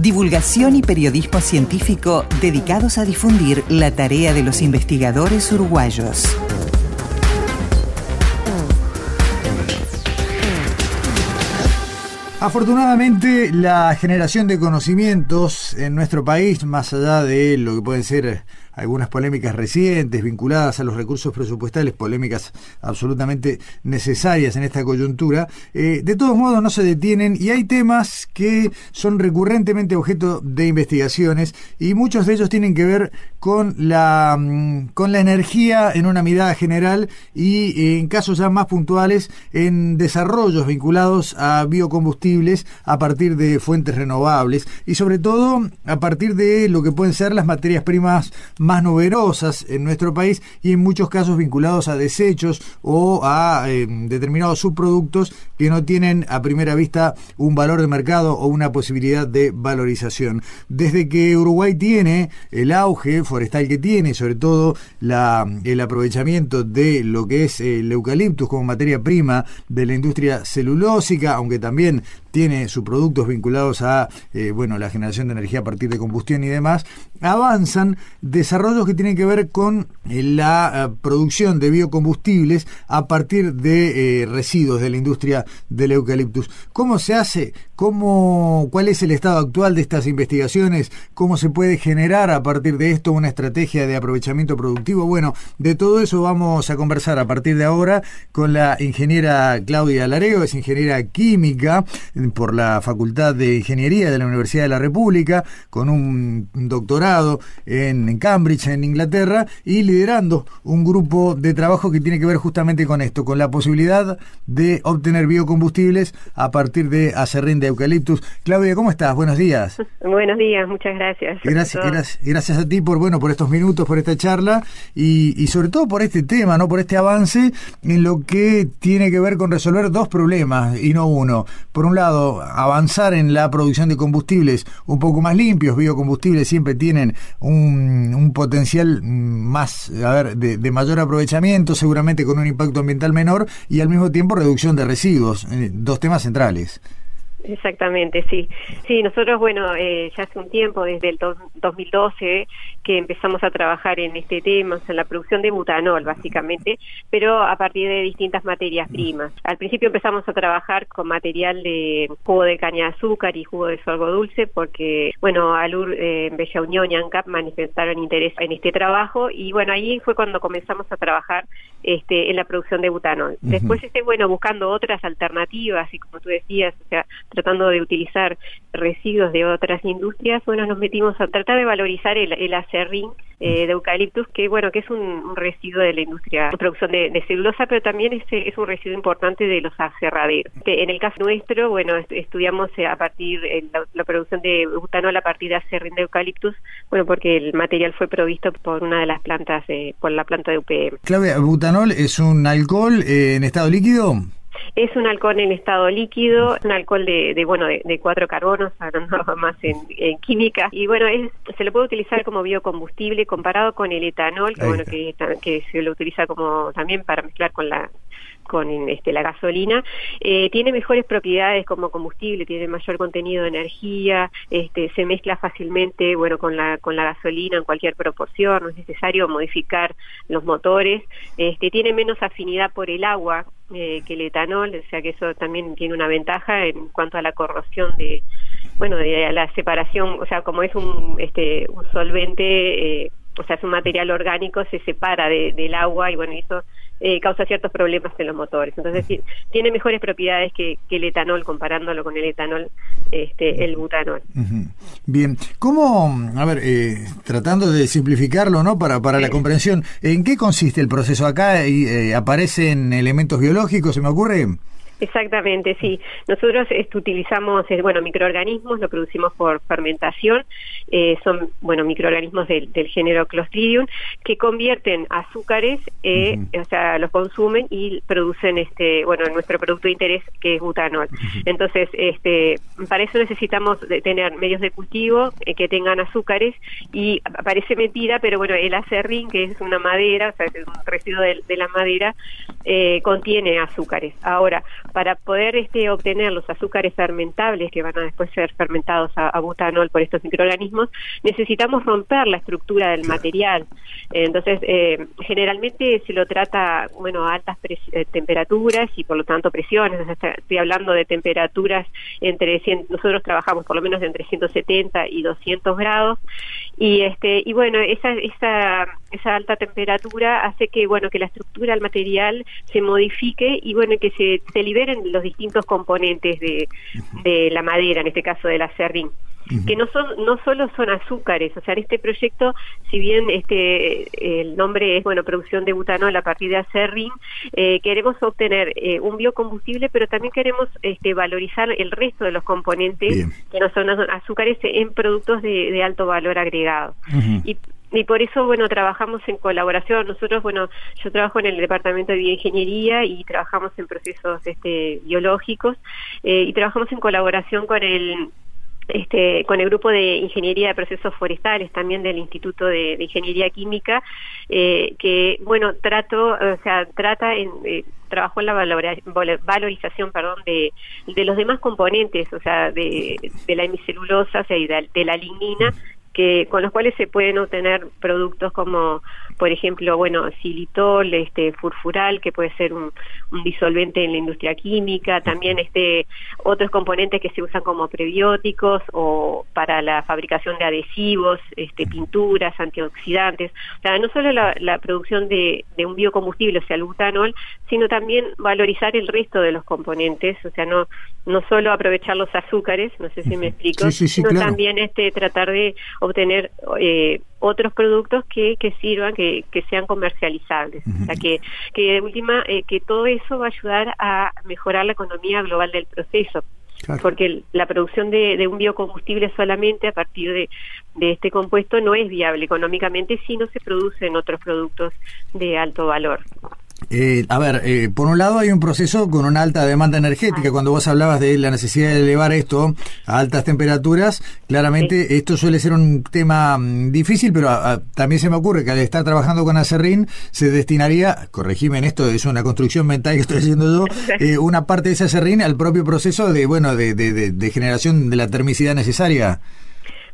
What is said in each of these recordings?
Divulgación y periodismo científico dedicados a difundir la tarea de los investigadores uruguayos. Afortunadamente, la generación de conocimientos en nuestro país, más allá de lo que pueden ser algunas polémicas recientes vinculadas a los recursos presupuestales, polémicas absolutamente necesarias en esta coyuntura, eh, de todos modos no se detienen y hay temas que son recurrentemente objeto de investigaciones y muchos de ellos tienen que ver con la, mm, con la energía en una mirada general y eh, en casos ya más puntuales en desarrollos vinculados a biocombustibles a partir de fuentes renovables y sobre todo a partir de lo que pueden ser las materias primas más numerosas en nuestro país y en muchos casos vinculados a desechos o a eh, determinados subproductos que no tienen a primera vista un valor de mercado o una posibilidad de valorización. Desde que Uruguay tiene el auge forestal que tiene, sobre todo la, el aprovechamiento de lo que es el eucaliptus como materia prima de la industria celulósica, aunque también tiene sus productos vinculados a eh, bueno la generación de energía a partir de combustión y demás, avanzan desarrollos que tienen que ver con eh, la eh, producción de biocombustibles a partir de residuos de la industria del eucaliptus. ¿Cómo se hace? ¿Cómo, ¿Cuál es el estado actual de estas investigaciones? ¿Cómo se puede generar a partir de esto una estrategia de aprovechamiento productivo? Bueno, de todo eso vamos a conversar a partir de ahora con la ingeniera Claudia Lareo, es ingeniera química por la Facultad de Ingeniería de la Universidad de la República, con un doctorado en, Cambridge, en Inglaterra, y liderando un grupo de trabajo que tiene que ver justamente con esto, con la posibilidad de obtener biocombustibles a partir de acerrín de eucaliptus. Claudia, ¿cómo estás? Buenos días. Buenos días, muchas gracias. Gracias, gracias, a ti por bueno por estos minutos, por esta charla y, y sobre todo por este tema, no por este avance en lo que tiene que ver con resolver dos problemas y no uno. Por un lado avanzar en la producción de combustibles un poco más limpios, biocombustibles siempre tienen un, potencial más, a ver, de, mayor aprovechamiento, seguramente con un impacto ambiental menor y al mismo tiempo reducción de residuos, eh, dos temas centrales. Exactamente, sí. Sí, nosotros, bueno, eh, ya hace un tiempo, desde el 2012, que empezamos a trabajar en este tema, en la producción de butanol, básicamente, pero a partir de distintas materias primas. Al principio empezamos a trabajar con material de jugo de caña de azúcar y jugo de sorgo dulce, porque, bueno, Alur, eh, Bella Unión y ANCAP manifestaron interés en este trabajo, y bueno, ahí fue cuando comenzamos a trabajar este, en la producción de butanol. Después, este, bueno, buscando otras alternativas, y como tú decías, o sea, tratando de utilizar residuos de otras industrias, bueno, nos metimos a tratar de valorizar el, el acerrín eh, de eucaliptus, que bueno, que es un, residuo de la industria de producción de, celulosa, pero también es, es, un residuo importante de los aserraderos. En el caso nuestro, bueno, estudiamos eh, a partir de la, producción de butanol a partir de acerrín de eucaliptus, bueno, porque el material fue provisto por una de las plantas, eh, por la planta de UPM. Clave, butanol es un alcohol en estado líquido. Es un alcohol en estado líquido, un alcohol de, de bueno de, cuatro carbonos, hablando más en, química. Y bueno, se lo puede utilizar como biocombustible comparado con el etanol, que bueno que, que se lo utiliza como también para mezclar con la con este, la gasolina, eh, tiene mejores propiedades como combustible, tiene mayor contenido de energía, este, se mezcla fácilmente, bueno, con la, con la gasolina en cualquier proporción, no es necesario modificar los motores, este, tiene menos afinidad por el agua eh, que el etanol, o sea que eso también tiene una ventaja en cuanto a la corrosión de, bueno, de la separación, o sea, como es un, este, un solvente, eh, o sea, es un material orgánico, se separa del agua y bueno, eso eh, causa ciertos problemas en los motores. Entonces, tiene mejores propiedades que, el etanol, comparándolo con el etanol, este, el butanol. Bien, ¿cómo, a ver, eh, tratando de simplificarlo, ¿no? Para, para la comprensión, ¿en qué consiste el proceso acá? y eh, ¿Aparecen elementos biológicos, se me ocurre? Exactamente, sí. Nosotros este, utilizamos, eh, bueno, microorganismos, lo producimos por fermentación, eh, son, bueno, microorganismos del, género Clostridium, que convierten azúcares, eh, o sea, los consumen y producen, este, bueno, nuestro producto de interés, que es butanol. Entonces, este, para eso necesitamos tener medios de cultivo que tengan azúcares y parece mentira, pero bueno, el acerrín, que es una madera, o sea, es un residuo de, de la madera, contiene azúcares. Ahora, para poder este, obtener los azúcares fermentables que van a después ser fermentados a, butanol por estos microorganismos, necesitamos romper la estructura del material. entonces, eh, generalmente se lo trata, bueno, a altas eh, temperaturas y por lo tanto presiones. estoy hablando de temperaturas entre, nosotros trabajamos por lo menos entre 170 y 200 grados y este y bueno esa esa esa alta temperatura hace que bueno que la estructura del material se modifique y bueno que se, se liberen los distintos componentes de, de la madera en este caso del acerrín que no son no solo son azúcares. O sea en este proyecto si bien este el nombre es bueno producción de butanol a partir de acerrín eh, queremos obtener eh, un biocombustible pero también queremos este valorizar el resto de los componentes que no son azúcares en productos de, de alto valor agregado. Y y por eso, bueno, trabajamos en colaboración. Nosotros, bueno, yo trabajo en el departamento de bioingeniería y trabajamos en procesos este, biológicos eh, y trabajamos en colaboración con el este, con el grupo de ingeniería de procesos forestales también del Instituto de, Ingeniería Química eh, que bueno trato o sea trata en eh, trabajó en la valorización perdón de, de los demás componentes o sea de, de la hemicelulosa o sea de la lignina que con los cuales se pueden obtener productos como por ejemplo bueno xilitol este furfural que puede ser un, disolvente en la industria química también este otros componentes que se usan como prebióticos o para la fabricación de adhesivos este pinturas antioxidantes. O sea no solo la, producción de, un biocombustible o sea el butanol sino también valorizar el resto de los componentes o sea no no solo aprovechar los azúcares no sé si me explico sino también este tratar de obtener eh, otros productos que, que sirvan, que, que sean comercializables. O sea, que, que de última, eh, que todo eso va a ayudar a mejorar la economía global del proceso. Porque la producción de, de, un biocombustible solamente a partir de, de este compuesto no es viable económicamente si no se producen otros productos de alto valor. Eh, a ver, eh, por un lado hay un proceso con una alta demanda energética. Cuando vos hablabas de la necesidad de elevar esto a altas temperaturas, claramente esto suele ser un tema mm, difícil, pero también se me ocurre que al estar trabajando con Acerrín se destinaría, corregime en esto, es una construcción mental que estoy haciendo yo, eh, una parte de ese Acerrín al propio proceso de, bueno, de, de, de generación de la termicidad necesaria.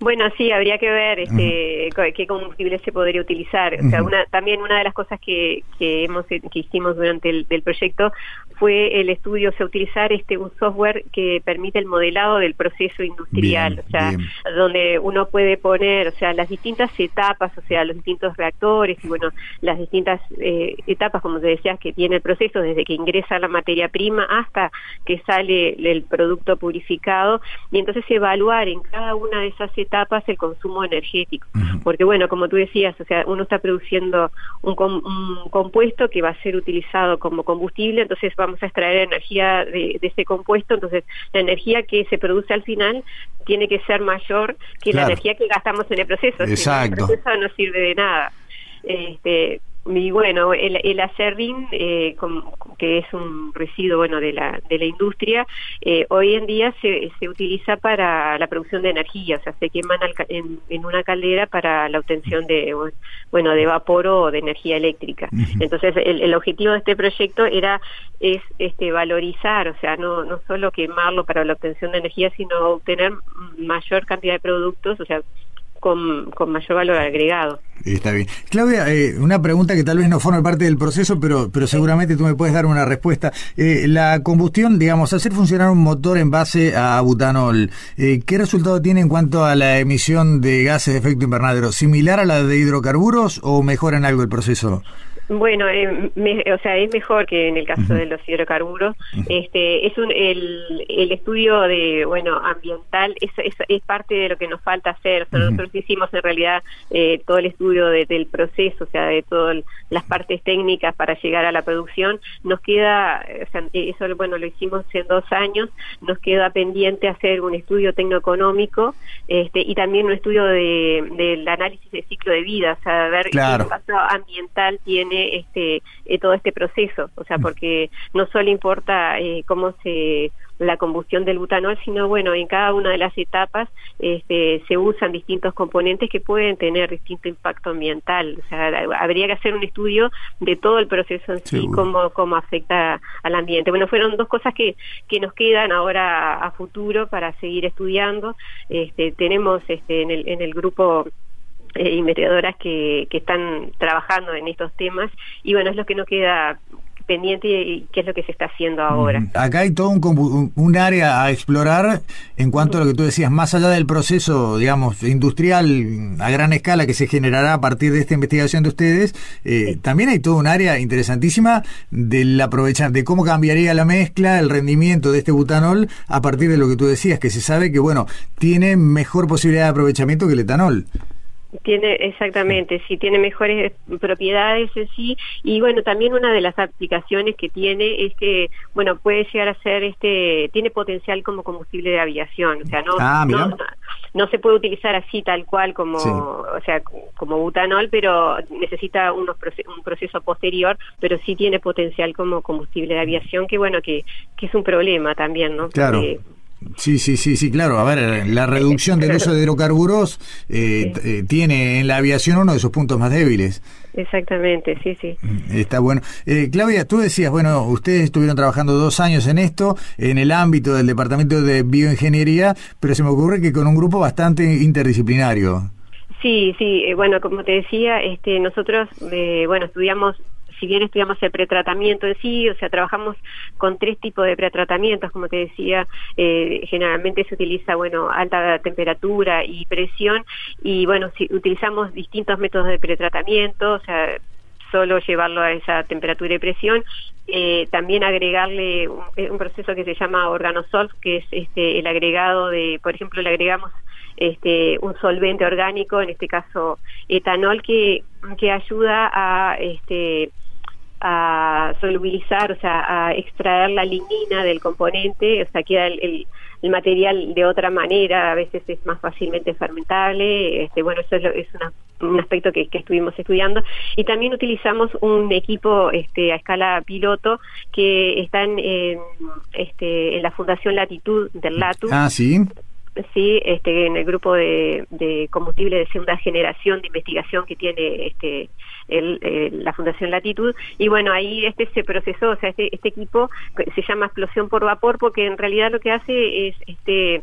Bueno, sí, habría que ver este, qué combustible se podría utilizar. O sea, una, también una de las cosas que, que hemos que hicimos durante el del proyecto fue el estudio, o sea, utilizar este un software que permite el modelado del proceso industrial, o sea, donde uno puede poner, o sea, las distintas etapas, o sea, los distintos reactores y bueno, las distintas eh, etapas, como te decías, que tiene el proceso desde que ingresa la materia prima hasta que sale el producto purificado y entonces evaluar en cada una de esas etapas el consumo energético, porque bueno, como tú decías, o sea, uno está produciendo un, un compuesto que va a ser utilizado como combustible, entonces vamos a extraer energía de, ese compuesto, entonces la energía que se produce al final tiene que ser mayor que la energía que gastamos en el proceso. Exacto. el proceso no sirve de nada. Este, y bueno, el, el acerrín, eh, que es un residuo bueno de la, de la industria, eh, hoy en día se, se utiliza para la producción de energía, o sea, se queman en, en, una caldera para la obtención de, bueno, de vapor o de energía eléctrica. Entonces, el, el objetivo de este proyecto era es este valorizar, o sea, no, no solo quemarlo para la obtención de energía, sino obtener mayor cantidad de productos, o sea, con, con mayor valor agregado. Está bien. Claudia, eh, una pregunta que tal vez no forme parte del proceso, pero, pero seguramente tú me puedes dar una respuesta. Eh, la combustión, digamos, hacer funcionar un motor en base a butanol, eh, ¿qué resultado tiene en cuanto a la emisión de gases de efecto invernadero? ¿Similar a la de hidrocarburos o mejora en algo el proceso? Bueno, eh, o sea, es mejor que en el caso de los hidrocarburos. Este, es un, el, el estudio de, bueno, ambiental es, es, parte de lo que nos falta hacer. Nosotros hicimos en realidad eh, todo el estudio del proceso, o sea, de todas las partes técnicas para llegar a la producción. Nos queda, o sea, eso, bueno, lo hicimos en dos años. Nos queda pendiente hacer un estudio tecnoeconómico este, y también un estudio de, del análisis de ciclo de vida, o sea, ver qué impacto ambiental tiene este eh, todo este proceso, o sea, mm. porque no solo importa eh, cómo se la combustión del butanol, sino bueno, en cada una de las etapas este, se usan distintos componentes que pueden tener distinto impacto ambiental. O sea, habría que hacer un estudio de todo el proceso en sí, cómo, cómo afecta al ambiente. Bueno, fueron dos cosas que, que nos quedan ahora a, futuro para seguir estudiando. Este, tenemos este, en, el, en el grupo eh, investigadoras que, que están trabajando en estos temas y bueno, es lo que no queda pendiente y qué es lo que se está haciendo ahora. Acá hay todo un, un, área a explorar en cuanto a lo que tú decías, más allá del proceso, digamos, industrial a gran escala que se generará a partir de esta investigación de ustedes, eh, también hay todo un área interesantísima del aprovechar, de cómo cambiaría la mezcla, el rendimiento de este butanol a partir de lo que tú decías, que se sabe que, bueno, tiene mejor posibilidad de aprovechamiento que el etanol. Tiene, exactamente, sí, tiene mejores propiedades en sí. Y bueno, también una de las aplicaciones que tiene es que, bueno, puede llegar a ser, este, tiene potencial como combustible de aviación. O sea, no, ah, no, se puede utilizar así tal cual como, o sea, como butanol, pero necesita unos un proceso posterior, pero sí tiene potencial como combustible de aviación, que bueno, que, que es un problema también, ¿no? Claro. Sí, sí, sí, sí, claro. A ver, la reducción del uso de hidrocarburos eh, eh, tiene en la aviación uno de sus puntos más débiles. Exactamente, sí, sí. Está bueno. Eh, Claudia, tú decías, bueno, ustedes estuvieron trabajando dos años en esto, en el ámbito del Departamento de Bioingeniería, pero se me ocurre que con un grupo bastante interdisciplinario. Sí, sí, bueno, como te decía, este, nosotros, bueno, estudiamos si bien estudiamos el pretratamiento en sí, o sea, trabajamos con tres tipos de pretratamientos, como te decía, eh, generalmente se utiliza, bueno, alta temperatura y presión, y bueno, si utilizamos distintos métodos de pretratamiento, o sea, solo llevarlo a esa temperatura y presión, eh, también agregarle un, un, proceso que se llama organosolv, que es este, el agregado de, por ejemplo, le agregamos este, un solvente orgánico, en este caso etanol, que, que ayuda a este, a solubilizar, o sea, a extraer la lignina del componente, o sea, queda el, el, material de otra manera, a veces es más fácilmente fermentable, este, bueno, eso es, un aspecto que, que, estuvimos estudiando. Y también utilizamos un equipo este, a escala piloto que está en, este, en la Fundación Latitud del LATU. Ah, sí sí este en el grupo de, de combustible de segunda generación de investigación que tiene este el, la Fundación Latitud. Y bueno ahí este se procesó o sea este, este equipo se llama explosión por vapor porque en realidad lo que hace es este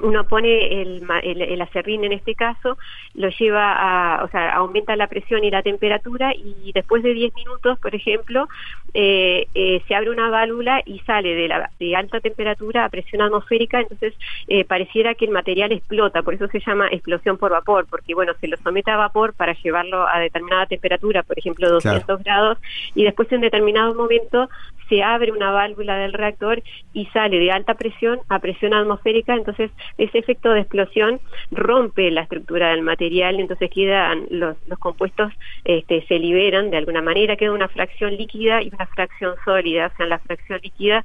uno pone el, el, acerrín en este caso, lo lleva a, o sea, aumenta la presión y la temperatura y después de 10 minutos, por ejemplo, eh, eh, se abre una válvula y sale de, la, de alta temperatura a presión atmosférica, entonces eh, pareciera que el material explota, por eso se llama explosión por vapor, porque bueno, se lo somete a vapor para llevarlo a determinada temperatura, por ejemplo 200 grados, y después en determinado momento se abre una válvula del reactor y sale de alta presión a presión atmosférica, entonces ese efecto de explosión rompe la estructura del material, entonces quedan los, los compuestos este, se liberan de alguna manera, queda una fracción líquida y una fracción sólida, o sea, la fracción líquida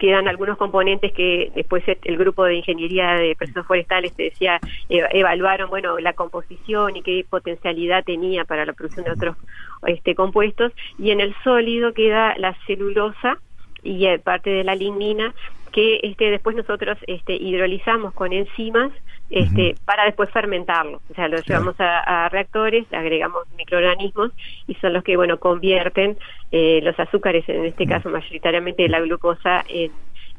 quedan algunos componentes que después el grupo de ingeniería de procesos forestales te decía evaluaron bueno la composición y qué potencialidad tenía para la producción de otros este compuestos. Y en el sólido queda la celulosa y eh, parte de la lignina que este, después nosotros este, hidrolizamos con enzimas este, para después fermentarlo. O sea, lo llevamos a, reactores, agregamos microorganismos y son los que, bueno, convierten eh, los azúcares, en este caso mayoritariamente la glucosa, en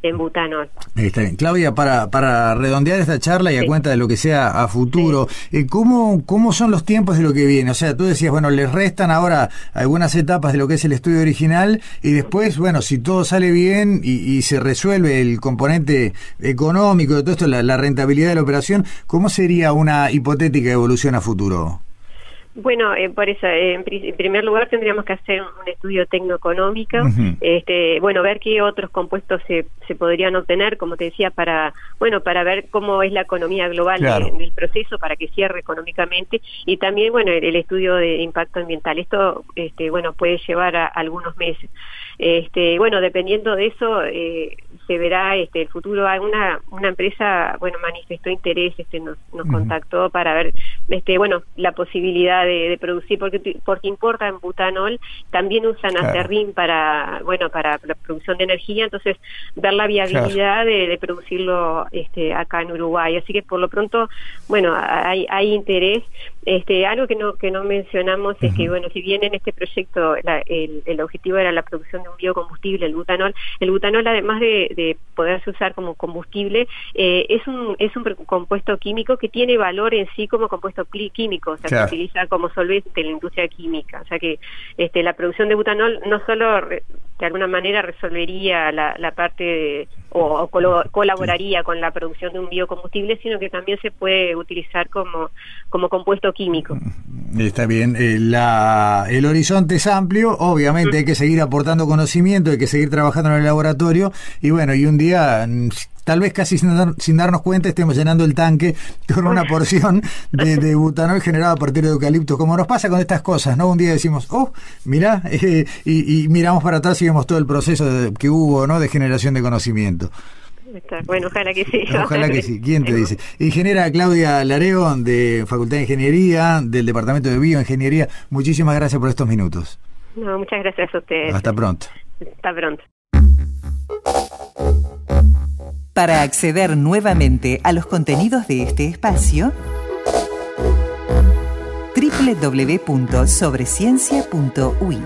en butanol. Está bien. Claudia, para, para redondear esta charla y a cuenta de lo que sea a futuro, eh, ¿cómo, ¿cómo son los tiempos de lo que viene? O sea, tú decías, bueno, les restan ahora algunas etapas de lo que es el estudio original y después, bueno, si todo sale bien y, se resuelve el componente económico de todo esto, la, la rentabilidad de la operación, ¿cómo sería una hipotética evolución a futuro? Bueno, eh, por eso, eh, en, primer lugar tendríamos que hacer un estudio tecnoeconómico, este, bueno, ver qué otros compuestos se, se podrían obtener, como te decía, para, bueno, para ver cómo es la economía global del proceso, para que cierre económicamente, y también, bueno, el, estudio de impacto ambiental. Esto, este, bueno, puede llevar a, algunos meses. Este, bueno, dependiendo de eso, eh, se verá este, el futuro. Una, una empresa, bueno, manifestó interés, este, nos, nos contactó para ver, este, bueno, la posibilidad de, producir, porque porque importan butanol, también usan acerrín para, bueno, para la producción de energía, entonces ver la viabilidad de, producirlo este, acá en Uruguay. Así que por lo pronto, bueno, hay, hay interés. Este, algo que no que no mencionamos es que, bueno, si bien en este proyecto el, el objetivo era la producción de un biocombustible, el butanol, el butanol además de, de poderse usar como combustible, eh, es un es un compuesto químico que tiene valor en sí como compuesto químico, o sea, se utiliza como solvente en la industria química, o sea que este, la producción de butanol no solo de alguna manera resolvería la, la parte o, colaboraría con la producción de un biocombustible, sino que también se puede utilizar como, como compuesto químico. Está bien, eh, la, el horizonte es amplio, obviamente hay que seguir aportando conocimiento, hay que seguir trabajando en el laboratorio y bueno, y un día tal vez casi sin, darnos cuenta estemos llenando el tanque con una porción de, butanol generado a partir de eucalipto, como nos pasa con estas cosas, ¿no? Un día decimos, oh, mira, eh, y, miramos para atrás y vemos todo el proceso que hubo, ¿no? De generación de conocimiento. Bueno, ojalá que sí. Ojalá que sí. ¿Quién te dice? Ingeniera Claudia Lareón, de Facultad de Ingeniería, del Departamento de Bioingeniería, muchísimas gracias por estos minutos. No, muchas gracias a ustedes. Hasta pronto. Hasta pronto. Para acceder nuevamente a los contenidos de este espacio, www.sobreciencia.ui